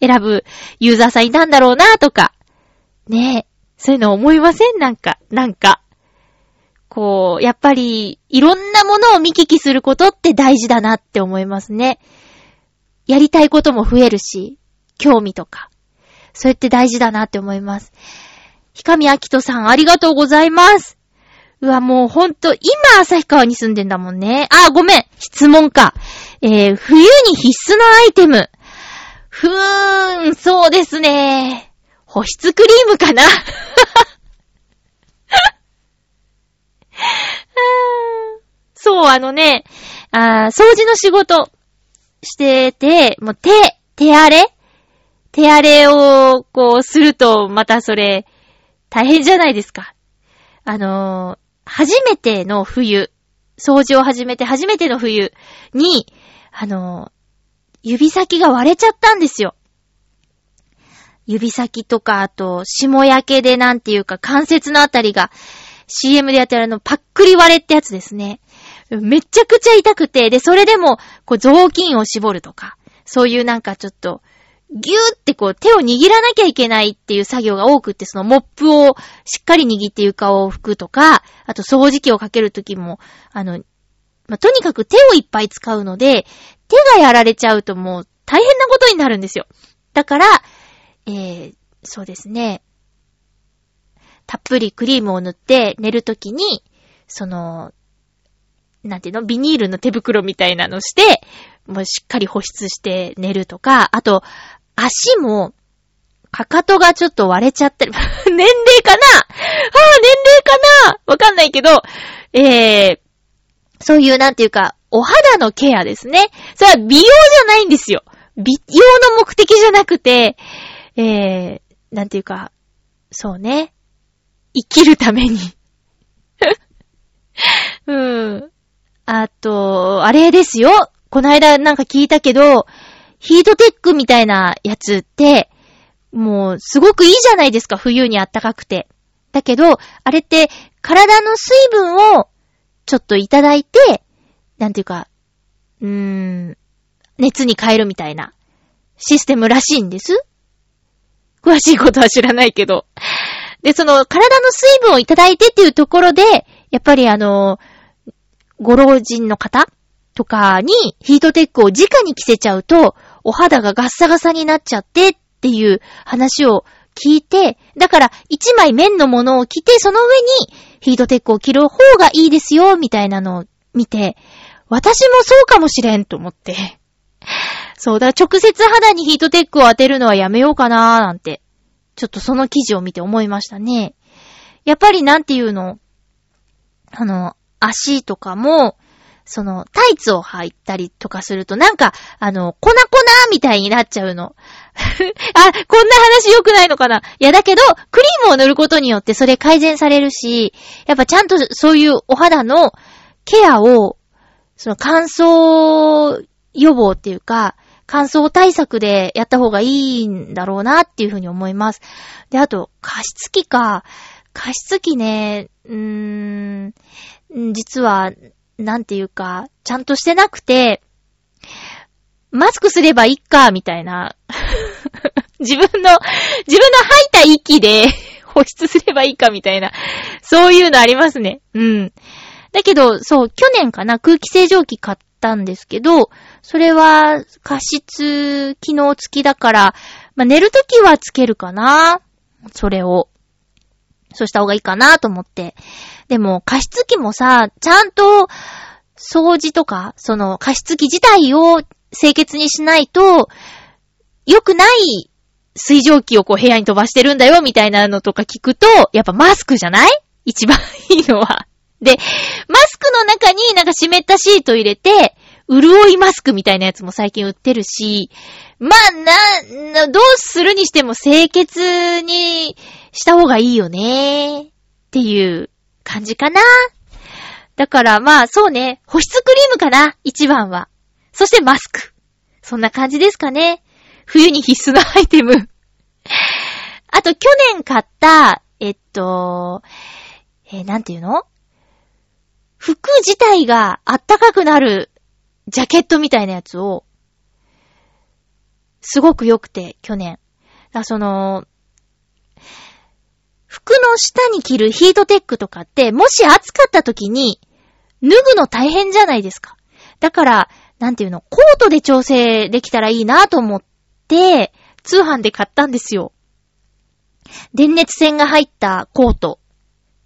Speaker 1: 選ぶユーザーさんいたんだろうなとか、ねえ、そういうの思いません？なんか、なんか。こう、やっぱり、いろんなものを見聞きすることって大事だなって思いますね。やりたいことも増えるし、興味とか。そうやって大事だなって思います。ひかみあきとさん、ありがとうございます。うわ、もうほんと、今、旭川に住んでんだもんね。あ、ごめん。質問か。えー、冬に必須のアイテム。ふーん、そうですね。保湿クリームかな (laughs) そう、あのね、あ掃除の仕事してて、もう手、手荒れ？手荒れを、こう、すると、またそれ、大変じゃないですか。あの、初めての冬、掃除を始めて初めての冬に、あの、指先が割れちゃったんですよ。指先とか、あと、霜焼けでなんていうか、関節のあたりが、CM でやってるあの、パックリ割れってやつですね。めちゃくちゃ痛くて、で、それでも、こう、雑巾を絞るとか、そういうなんかちょっと、ぎゅーってこう手を握らなきゃいけないっていう作業が多くって、そのモップをしっかり握って床を拭くとか、あと掃除機をかけるときも、あの、まあ、とにかく手をいっぱい使うので、手がやられちゃうともう大変なことになるんですよ。だから、えー、そうですね。たっぷりクリームを塗って寝るときに、その、なんていうの？ビニールの手袋みたいなのして、もうしっかり保湿して寝るとか、あと、足も、かかとがちょっと割れちゃってる。(laughs) 年齢かな？ああ、年齢かな？わかんないけど、えー、そういうなんていうか、お肌のケアですね。それは美容じゃないんですよ。美容の目的じゃなくて、えー、なんていうか、そうね。生きるために (laughs) うん。あと、あれですよ。この間なんか聞いたけど、ヒートテックみたいなやつって、もうすごくいいじゃないですか、冬にあったかくて。だけど、あれって体の水分をちょっといただいて、なんていうか、うーん、熱に変えるみたいなシステムらしいんです。詳しいことは知らないけど。で、その体の水分をいただいてっていうところで、やっぱりあの、ご老人の方とかにヒートテックを直に着せちゃうと、お肌がガッサガサになっちゃってっていう話を聞いて、だから一枚面のものを着て、その上にヒートテックを着る方がいいですよ、みたいなのを見て、私もそうかもしれんと思って。そう、だから直接肌にヒートテックを当てるのはやめようかなーなんて、ちょっとその記事を見て思いましたね。やっぱりなんていうの、あの、足とかも、その、タイツを履いたりとかすると、なんか、あの、粉粉みたいになっちゃうの。(laughs) あ、こんな話良くないのかないや、だけど、クリームを塗ることによってそれ改善されるし、やっぱちゃんとそういうお肌のケアを、その乾燥予防っていうか、乾燥対策でやった方がいいんだろうなっていうふうに思います。で、あと、加湿器か。加湿器ね、うーん、実は、なんていうか、ちゃんとしてなくて、マスクすればいいか、みたいな。(laughs) 自分の、自分の吐いた息で (laughs) 保湿すればいいか、みたいな。そういうのありますね。うん。だけど、そう、去年かな、空気清浄機買ったんですけど、それは加湿機能付きだから、まあ、寝るときはつけるかな。それを。そうした方がいいかなと思って。でも、加湿器もさ、ちゃんと、掃除とか、その加湿器自体を清潔にしないと、良くない水蒸気をこう部屋に飛ばしてるんだよ、みたいなのとか聞くと、やっぱマスクじゃない？一番いいのは。で、マスクの中になんか湿ったシート入れて、潤いマスクみたいなやつも最近売ってるし、まあ、な、どうするにしても清潔にした方がいいよね。っていう感じかな。だからまあそうね、保湿クリームかな、一番は。そしてマスク。そんな感じですかね。冬に必須なアイテム。あと去年買った、えっと、えー、なんていうの？服自体があったかくなるジャケットみたいなやつを、すごく良くて、去年。だその、服の下に着るヒートテックとかって、もし暑かった時に、脱ぐの大変じゃないですか。だから、なんていうの、コートで調整できたらいいなと思って、通販で買ったんですよ。電熱線が入ったコート。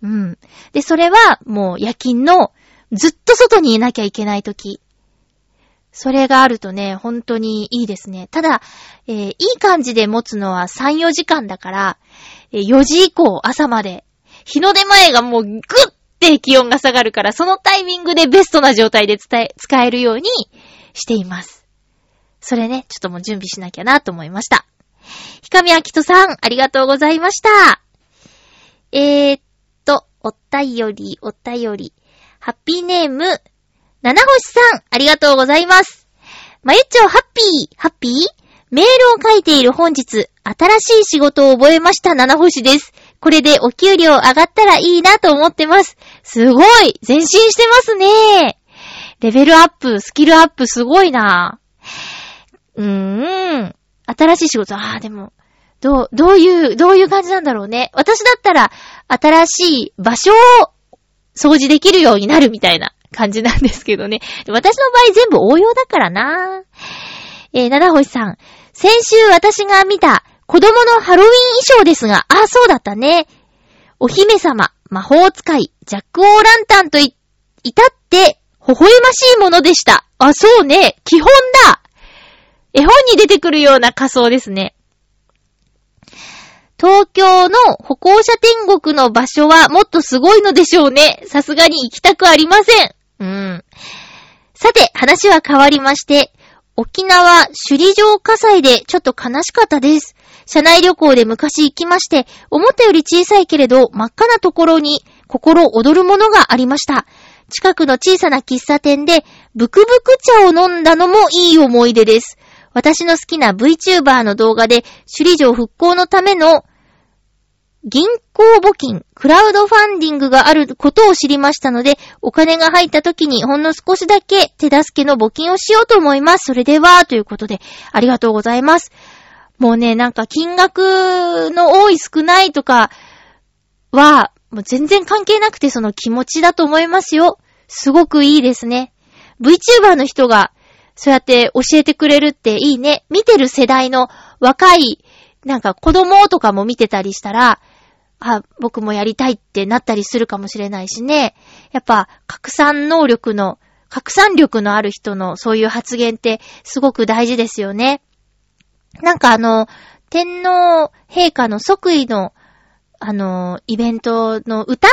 Speaker 1: うん。で、それはもう夜勤のずっと外にいなきゃいけない時。それがあるとね、本当にいいですね。ただ、えー、いい感じで持つのは3、4時間だから、え、4時以降朝まで、日の出前がもうぐって気温が下がるから、そのタイミングでベストな状態で伝え、使えるようにしています。それね、ちょっともう準備しなきゃなと思いました。ひかみあきとさん、ありがとうございました。えー、っと、お便り、お便り。ハッピーネーム、七星さん、ありがとうございます。まゆっちょハッピー、ハッピー？メールを書いている本日、新しい仕事を覚えました七星です。これでお給料上がったらいいなと思ってます。すごい前進してますねレベルアップ、スキルアップすごいなうーん。新しい仕事、ああ、でも、どう、どういう、どういう感じなんだろうね。私だったら、新しい場所を掃除できるようになるみたいな感じなんですけどね。私の場合全部応用だからなえー、七星さん。先週私が見た子供のハロウィン衣装ですが、あ、そうだったね。お姫様、魔法使い、ジャック・オーランタンとい、いたって、微笑ましいものでした。あ、そうね。基本だ。絵本に出てくるような仮装ですね。東京の歩行者天国の場所はもっとすごいのでしょうね。さすがに行きたくありません。うん。さて、話は変わりまして、沖縄首里城火災でちょっと悲しかったです。社内旅行で昔行きまして、思ったより小さいけれど真っ赤なところに心躍るものがありました。近くの小さな喫茶店でブクブク茶を飲んだのもいい思い出です。私の好きな VTuber の動画で首里城復興のための銀行募金、クラウドファンディングがあることを知りましたので、お金が入った時にほんの少しだけ手助けの募金をしようと思います。それでは、ということで、ありがとうございます。もうね、なんか金額の多い少ないとかは、もう全然関係なくてその気持ちだと思いますよ。すごくいいですね。VTuber の人がそうやって教えてくれるっていいね。見てる世代の若い、なんか子供とかも見てたりしたら、あ、僕もやりたいってなったりするかもしれないしね。やっぱ、拡散能力の、拡散力のある人のそういう発言ってすごく大事ですよね。なんかあの、天皇陛下の即位の、あの、イベントの歌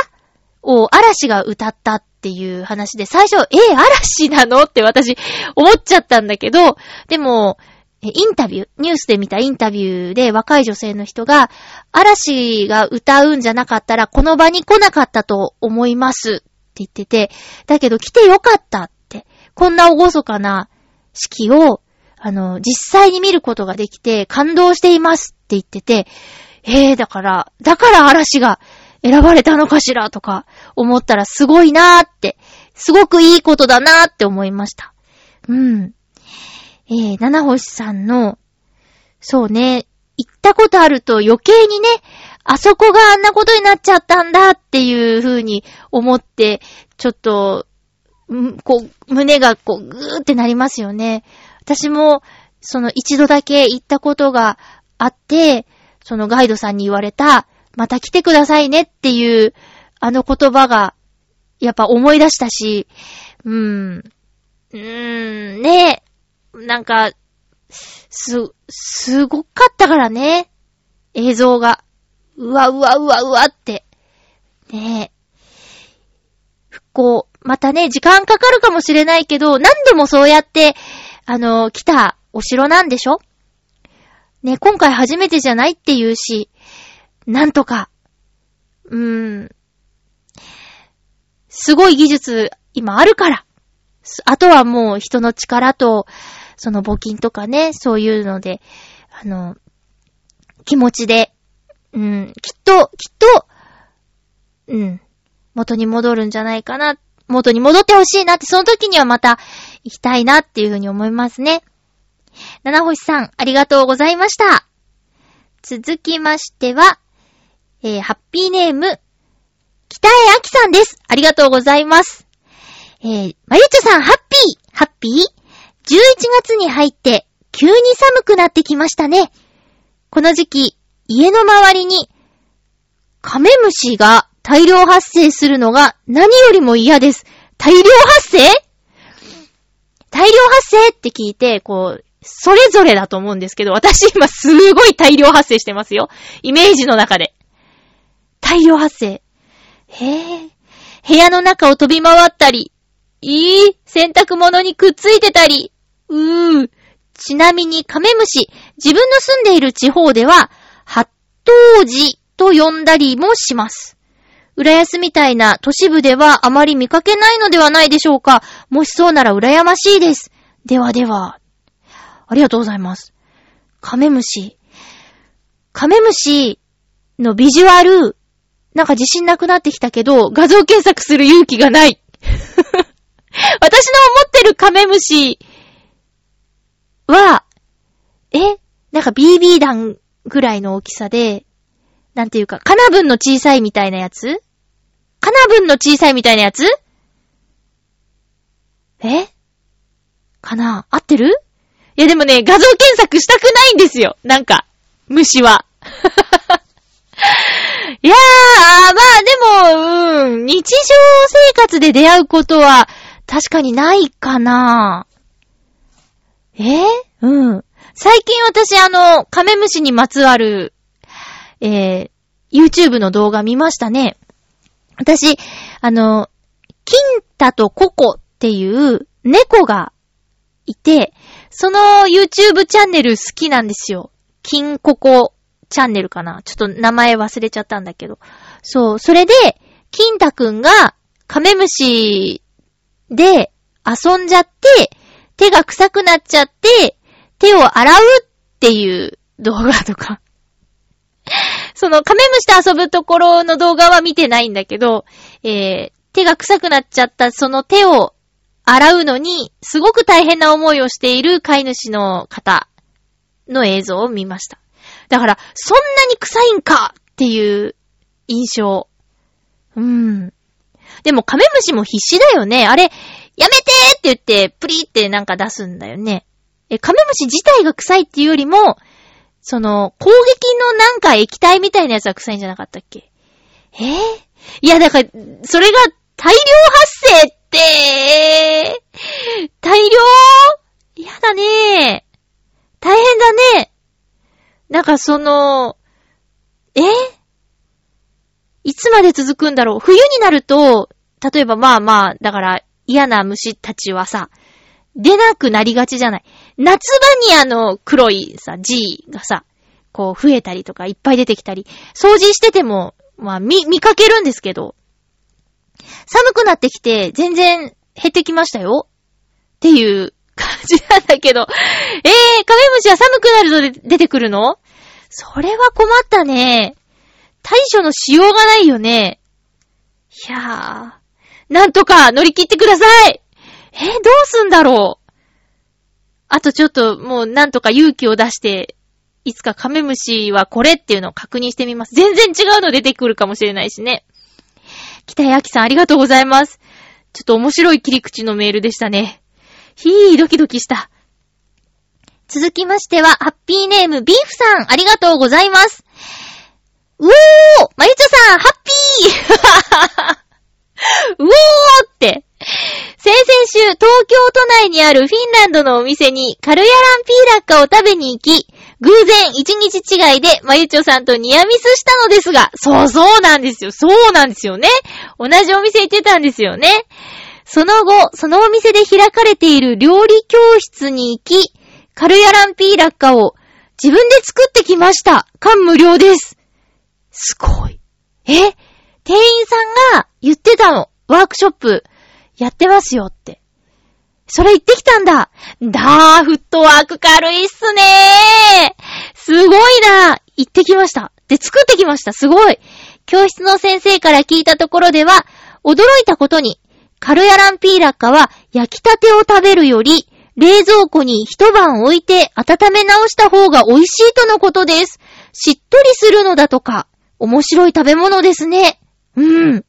Speaker 1: を嵐が歌ったっていう話で、最初、え嵐なの？って私思っちゃったんだけど、でも、インタビュー、ニュースで見たインタビューで若い女性の人が、嵐が歌うんじゃなかったらこの場に来なかったと思いますって言ってて、だけど来てよかったって、こんな厳かな式を、あの、実際に見ることができて感動していますって言ってて、えー、だから、だから嵐が選ばれたのかしらとか思ったらすごいなーって、すごくいいことだなーって思いました。うん。えー、七星さんの、そうね、行ったことあると余計にね、あそこがあんなことになっちゃったんだっていう風に思って、ちょっと、こう、胸がこう、ぐーってなりますよね。私も、その一度だけ行ったことがあって、そのガイドさんに言われた、また来てくださいねっていう、あの言葉が、やっぱ思い出したし、うーん、うーん、ねなんか、す、すごかったからね。映像が。うわうわうわうわって。ねえ。復興。またね、時間かかるかもしれないけど、何度もそうやって、あの、来たお城なんでしょ？ね、今回初めてじゃないって言うし、なんとか、うーん、すごい技術今あるから。あとはもう人の力と、その募金とかね、そういうので、あの、気持ちで、うん、きっと、きっと、うん、元に戻るんじゃないかな。元に戻ってほしいなって、その時にはまた行きたいなっていうふうに思いますね。七星さん、ありがとうございました。続きましては、えー、ハッピーネーム、北江明さんです。ありがとうございます。えー、まゆちょさん、ハッピーハッピー？11月に入って急に寒くなってきましたね。この時期、家の周りにカメムシが大量発生するのが何よりも嫌です。大量発生？大量発生って聞いて、こう、それぞれだと思うんですけど、私今すごい大量発生してますよ。イメージの中で。大量発生。へえ。部屋の中を飛び回ったり、いい洗濯物にくっついてたり、うー。ちなみにカメムシ、自分の住んでいる地方では、八頭児と呼んだりもします。浦安みたいな都市部ではあまり見かけないのではないでしょうか。もしそうなら羨ましいです。ではでは。ありがとうございます。カメムシ。カメムシのビジュアル、なんか自信なくなってきたけど、画像検索する勇気がない。(laughs) 私の思ってるカメムシは、えなんか BB 弾ぐらいの大きさで、なんていうか、カナブンの小さいみたいなやつ？カナブンの小さいみたいなやつ？え？かな？合ってる？いやでもね、画像検索したくないんですよ。なんか、虫は。(laughs) いやー、まあでも、うん、日常生活で出会うことは確かにないかな。えー、うん。最近私あの、カメムシにまつわる、えー、YouTube の動画見ましたね。私、あの、キンタとココっていう猫がいて、その YouTube チャンネル好きなんですよ。キンココチャンネルかなちょっと名前忘れちゃったんだけど。そう、それで、キンタくんがカメムシで遊んじゃって、手が臭くなっちゃって、手を洗うっていう動画とか。(laughs) そのカメムシと遊ぶところの動画は見てないんだけど、えー、手が臭くなっちゃったその手を洗うのに、すごく大変な思いをしている飼い主の方の映像を見ました。だから、そんなに臭いんかっていう印象。うーん。でもカメムシも必死だよね。あれ、やめてって言って、プリってなんか出すんだよね。え、カメムシ自体が臭いっていうよりも、その、攻撃のなんか液体みたいなやつは臭いんじゃなかったっけ？えー？いや、だから、それが大量発生って、大量？やだね大変だね。なんかその、えいつまで続くんだろう？冬になると、例えばまあまあ、だから嫌な虫たちはさ、出なくなりがちじゃない。夏場にあの黒いさ、G がさ、こう増えたりとかいっぱい出てきたり、掃除してても、まあ見、見かけるんですけど、寒くなってきて全然減ってきましたよ。っていう感じなんだけど、(laughs) えー、カメムシは寒くなると出てくるの？それは困ったね。対処のしようがないよね。いやー、なんとか乗り切ってくださいえ、どうすんだろうあとちょっともうなんとか勇気を出して、いつかカメムシはこれっていうのを確認してみます。全然違うの出てくるかもしれないしね。北谷明さんありがとうございます。ちょっと面白い切り口のメールでしたね。ひー、ドキドキした。続きましては、ハッピーネームビーフさん、ありがとうございます。うおーまゆちょさん、ハッピー (laughs) うおーって。先々週、東京都内にあるフィンランドのお店にカルヤランピーラッカを食べに行き、偶然一日違いでまゆちょさんとニアミスしたのですが、そうそうなんですよ。そうなんですよね。同じお店行ってたんですよね。その後、そのお店で開かれている料理教室に行き、カルヤランピーラッカを自分で作ってきました。感無量です。すごい。え？店員さんが言ってたの。ワークショップやってますよって。それ行ってきたんだ。だー、フットワーク軽いっすねー。すごいな。行ってきました。で、作ってきました。すごい。教室の先生から聞いたところでは、驚いたことに、カルヤランピーラッカは焼きたてを食べるより、冷蔵庫に一晩置いて温め直した方が美味しいとのことです。しっとりするのだとか。面白い食べ物ですね。うん。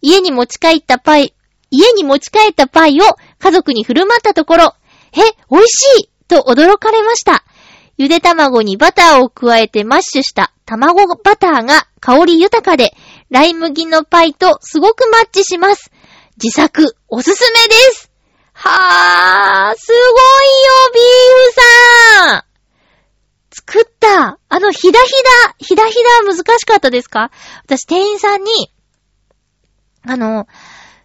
Speaker 1: 家に持ち帰ったパイ、家に持ち帰ったパイを家族に振る舞ったところ、え、美味しいと驚かれました。ゆで卵にバターを加えてマッシュした卵バターが香り豊かで、ライ麦のパイとすごくマッチします。自作、おすすめです。はー、すごいよ、ビーフさん作った。あの、ひだひだ、ひだひだ難しかったですか？私、店員さんに、あの、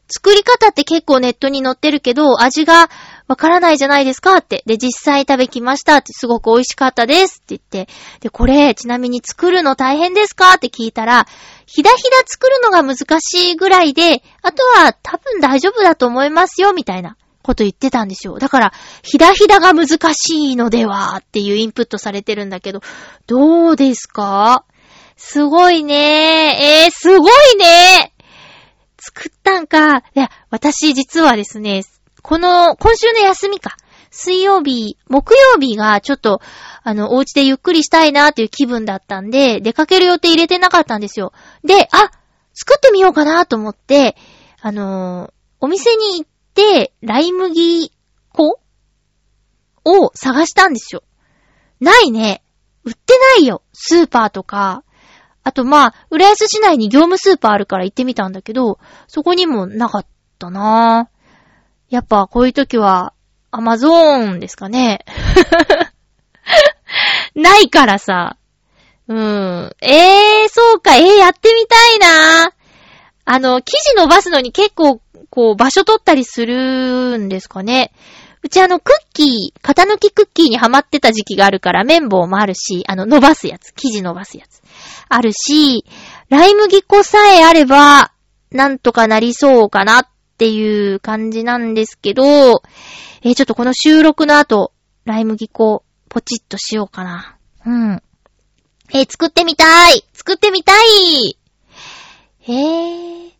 Speaker 1: 作り方って結構ネットに載ってるけど、味がわからないじゃないですかって。で、実際食べきましたって、すごく美味しかったですって言って。で、これ、ちなみに作るの大変ですかって聞いたら、ひだひだ作るのが難しいぐらいで、あとは多分大丈夫だと思いますよ、みたいなこと言ってたんですよ。だから、ひだひだが難しいのではっていうインプットされてるんだけど、どうですか？すごいねーえー、すごいねー作ったんか。いや、私実はですね、この、今週の休みか。水曜日、木曜日がちょっと、あの、お家でゆっくりしたいなっていう気分だったんで、出かける予定入れてなかったんですよ。で、あ、作ってみようかなと思って、あのーお店に行って、ライ麦粉を探したんですよ。ないね。売ってないよ。スーパーとか。あとまあ、浦安市内に業務スーパーあるから行ってみたんだけど、そこにもなかったなぁ。やっぱこういう時は、アマゾーンですかね。(laughs) ないからさ。うん。えー、そうか。えー、やってみたいなぁ。あの、生地伸ばすのに結構、こう、場所取ったりするんですかね。うちあの、クッキー、型抜きクッキーにハマってた時期があるから、綿棒もあるし、あの、伸ばすやつ、生地伸ばすやつ。あるし、ライ麦粉さえあれば、なんとかなりそうかなっていう感じなんですけど、えーちょっとこの収録の後、ライ麦粉、ポチッとしようかな。うん。えー作ってみたい作ってみたいへー。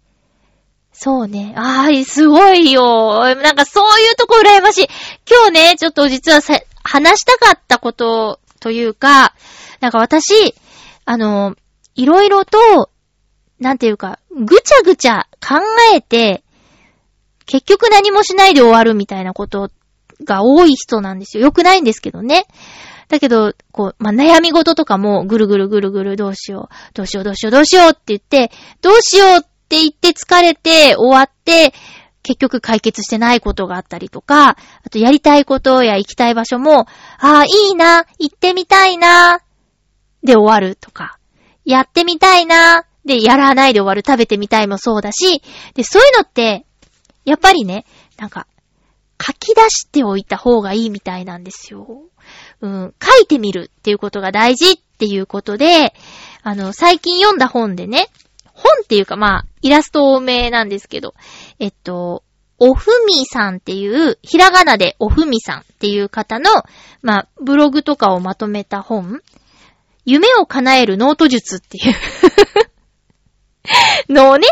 Speaker 1: そうね。あー、すごいよ。なんかそういうとこ羨ましい。今日ね、ちょっと実はさ、話したかったことというか、なんか私、あの、いろいろと、なんていうか、ぐちゃぐちゃ考えて、結局何もしないで終わるみたいなことが多い人なんですよ。よくないんですけどね。だけど、こう、まあ、悩み事とかもぐるぐるぐるぐるどうしよう、どうしようどうしようどうしようって言って、どうしようって言って疲れて終わって、結局解決してないことがあったりとか、あとやりたいことや行きたい場所も、ああ、いいな、行ってみたいな、で終わるとか、やってみたいな、でやらないで終わる、食べてみたいもそうだし、で、そういうのって、やっぱりね、なんか、書き出しておいた方がいいみたいなんですよ。うん、書いてみるっていうことが大事っていうことで、あの、最近読んだ本でね、本っていうかまあ、イラスト多めなんですけど、えっと、おふみさんっていう、ひらがなでおふみさんっていう方の、まあ、ブログとかをまとめた本、夢を叶えるノート術っていう (laughs) のをね、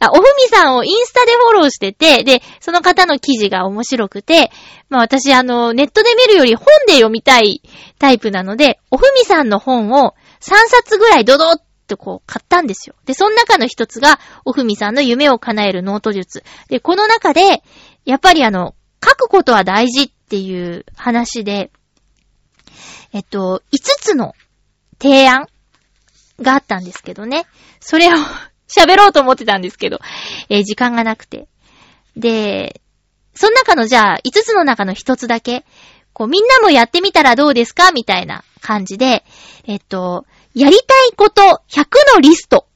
Speaker 1: あ、おふみさんをインスタでフォローしてて、で、その方の記事が面白くて、まあ私あの、ネットで見るより本で読みたいタイプなので、おふみさんの本を3冊ぐらいドドッとこう買ったんですよ。で、その中の一つが、おふみさんの夢を叶えるノート術。で、この中で、やっぱりあの、書くことは大事っていう話で、えっと、5つの提案があったんですけどね。それを (laughs) 喋ろうと思ってたんですけど、えー、時間がなくて。で、その中のじゃあ、5つの中の1つだけ、こう、みんなもやってみたらどうですか？みたいな感じで、えっと、やりたいこと100のリスト。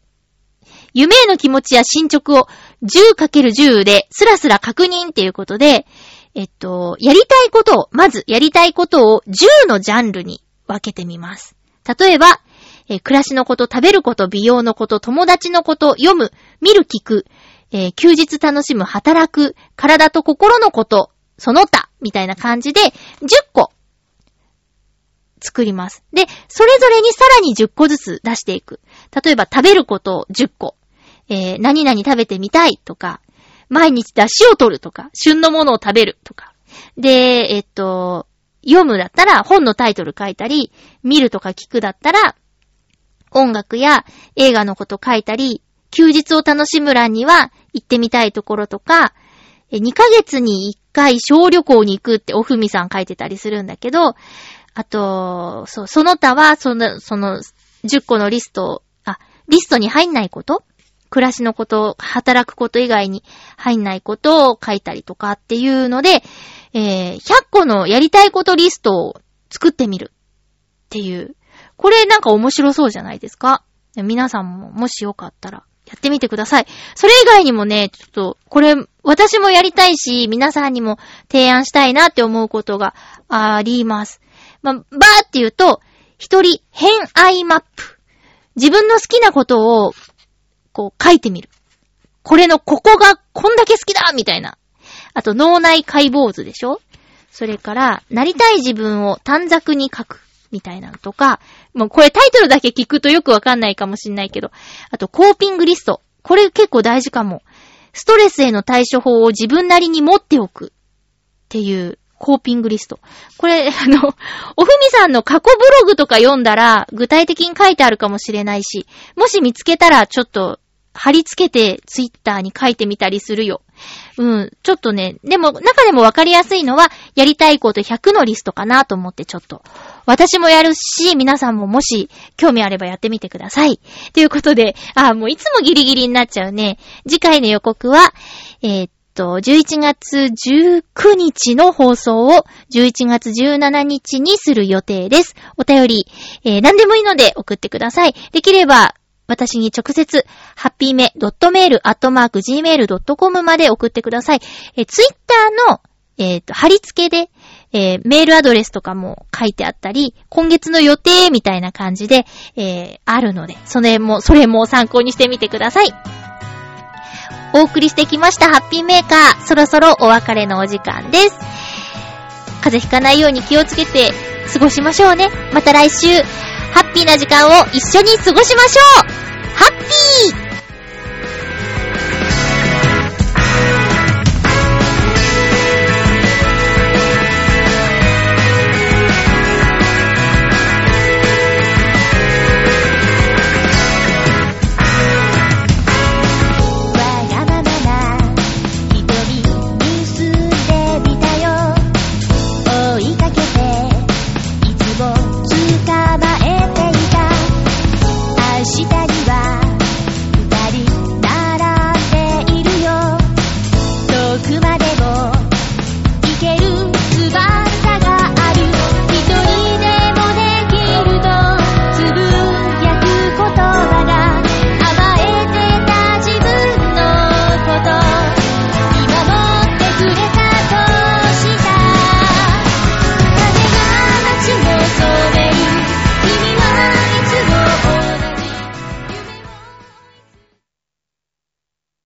Speaker 1: 夢への気持ちや進捗を 10×10 でスラスラ確認っていうことで、えっと、やりたいことを、まずやりたいことを10のジャンルに分けてみます。例えば、えー、暮らしのこと、食べること、美容のこと、友達のこと、読む、見る、聞く、えー、休日楽しむ、働く、体と心のこと、その他、みたいな感じで、10個、作ります。で、それぞれにさらに10個ずつ出していく。例えば、食べることを10個、えー、何々食べてみたいとか、毎日出汁を取るとか、旬のものを食べるとか。で、えっと、読むだったら本のタイトル書いたり、見るとか聞くだったら、音楽や映画のこと書いたり、休日を楽しむ欄には行ってみたいところとか、2ヶ月に1回小旅行に行くっておふみさん書いてたりするんだけど、あと、そ、その他は、その、その、10個のリスト、あ、リストに入んないこと？暮らしのこと、働くこと以外に入んないことを書いたりとかっていうので、えー、100個のやりたいことリストを作ってみるっていう。これなんか面白そうじゃないですか？皆さんももしよかったらやってみてください。それ以外にもね、ちょっと、これ、私もやりたいし、皆さんにも提案したいなって思うことがあります。まあ、バーって言うと、一人偏愛マップ。自分の好きなことを、こう書いてみる。これのここがこんだけ好きだみたいな。あと脳内解剖図でしょ？それから、なりたい自分を短冊に書く。みたいなのとか、もうこれタイトルだけ聞くとよくわかんないかもしんないけど、あとコーピングリスト。これ結構大事かも。ストレスへの対処法を自分なりに持っておく。っていうコーピングリスト。これ、(laughs) あの、おふみさんの過去ブログとか読んだら、具体的に書いてあるかもしれないし、もし見つけたら、ちょっと、貼り付けて、ツイッターに書いてみたりするよ。うん、ちょっとね、でも、中でもわかりやすいのは、やりたいこと100のリストかなと思って、ちょっと。私もやるし、皆さんももし、興味あればやってみてください。ということで、あ、もういつもギリギリになっちゃうね。次回の予告は、えー、っと、11月19日の放送を11月17日にする予定です。お便り、えー、何でもいいので送ってください。できれば、私に直接、ハッピーメ、ドットメール、アットマーク、gmail.com まで送ってください。え、ツイッターの、えっ、ー、と、貼り付けで、えー、メールアドレスとかも書いてあったり、今月の予定みたいな感じで、えー、あるので、それも、それも参考にしてみてください。お送りしてきましたハッピーメーカー。そろそろお別れのお時間です。風邪ひかないように気をつけて過ごしましょうね。また来週、ハッピーな時間を一緒に過ごしましょう。ハッピー！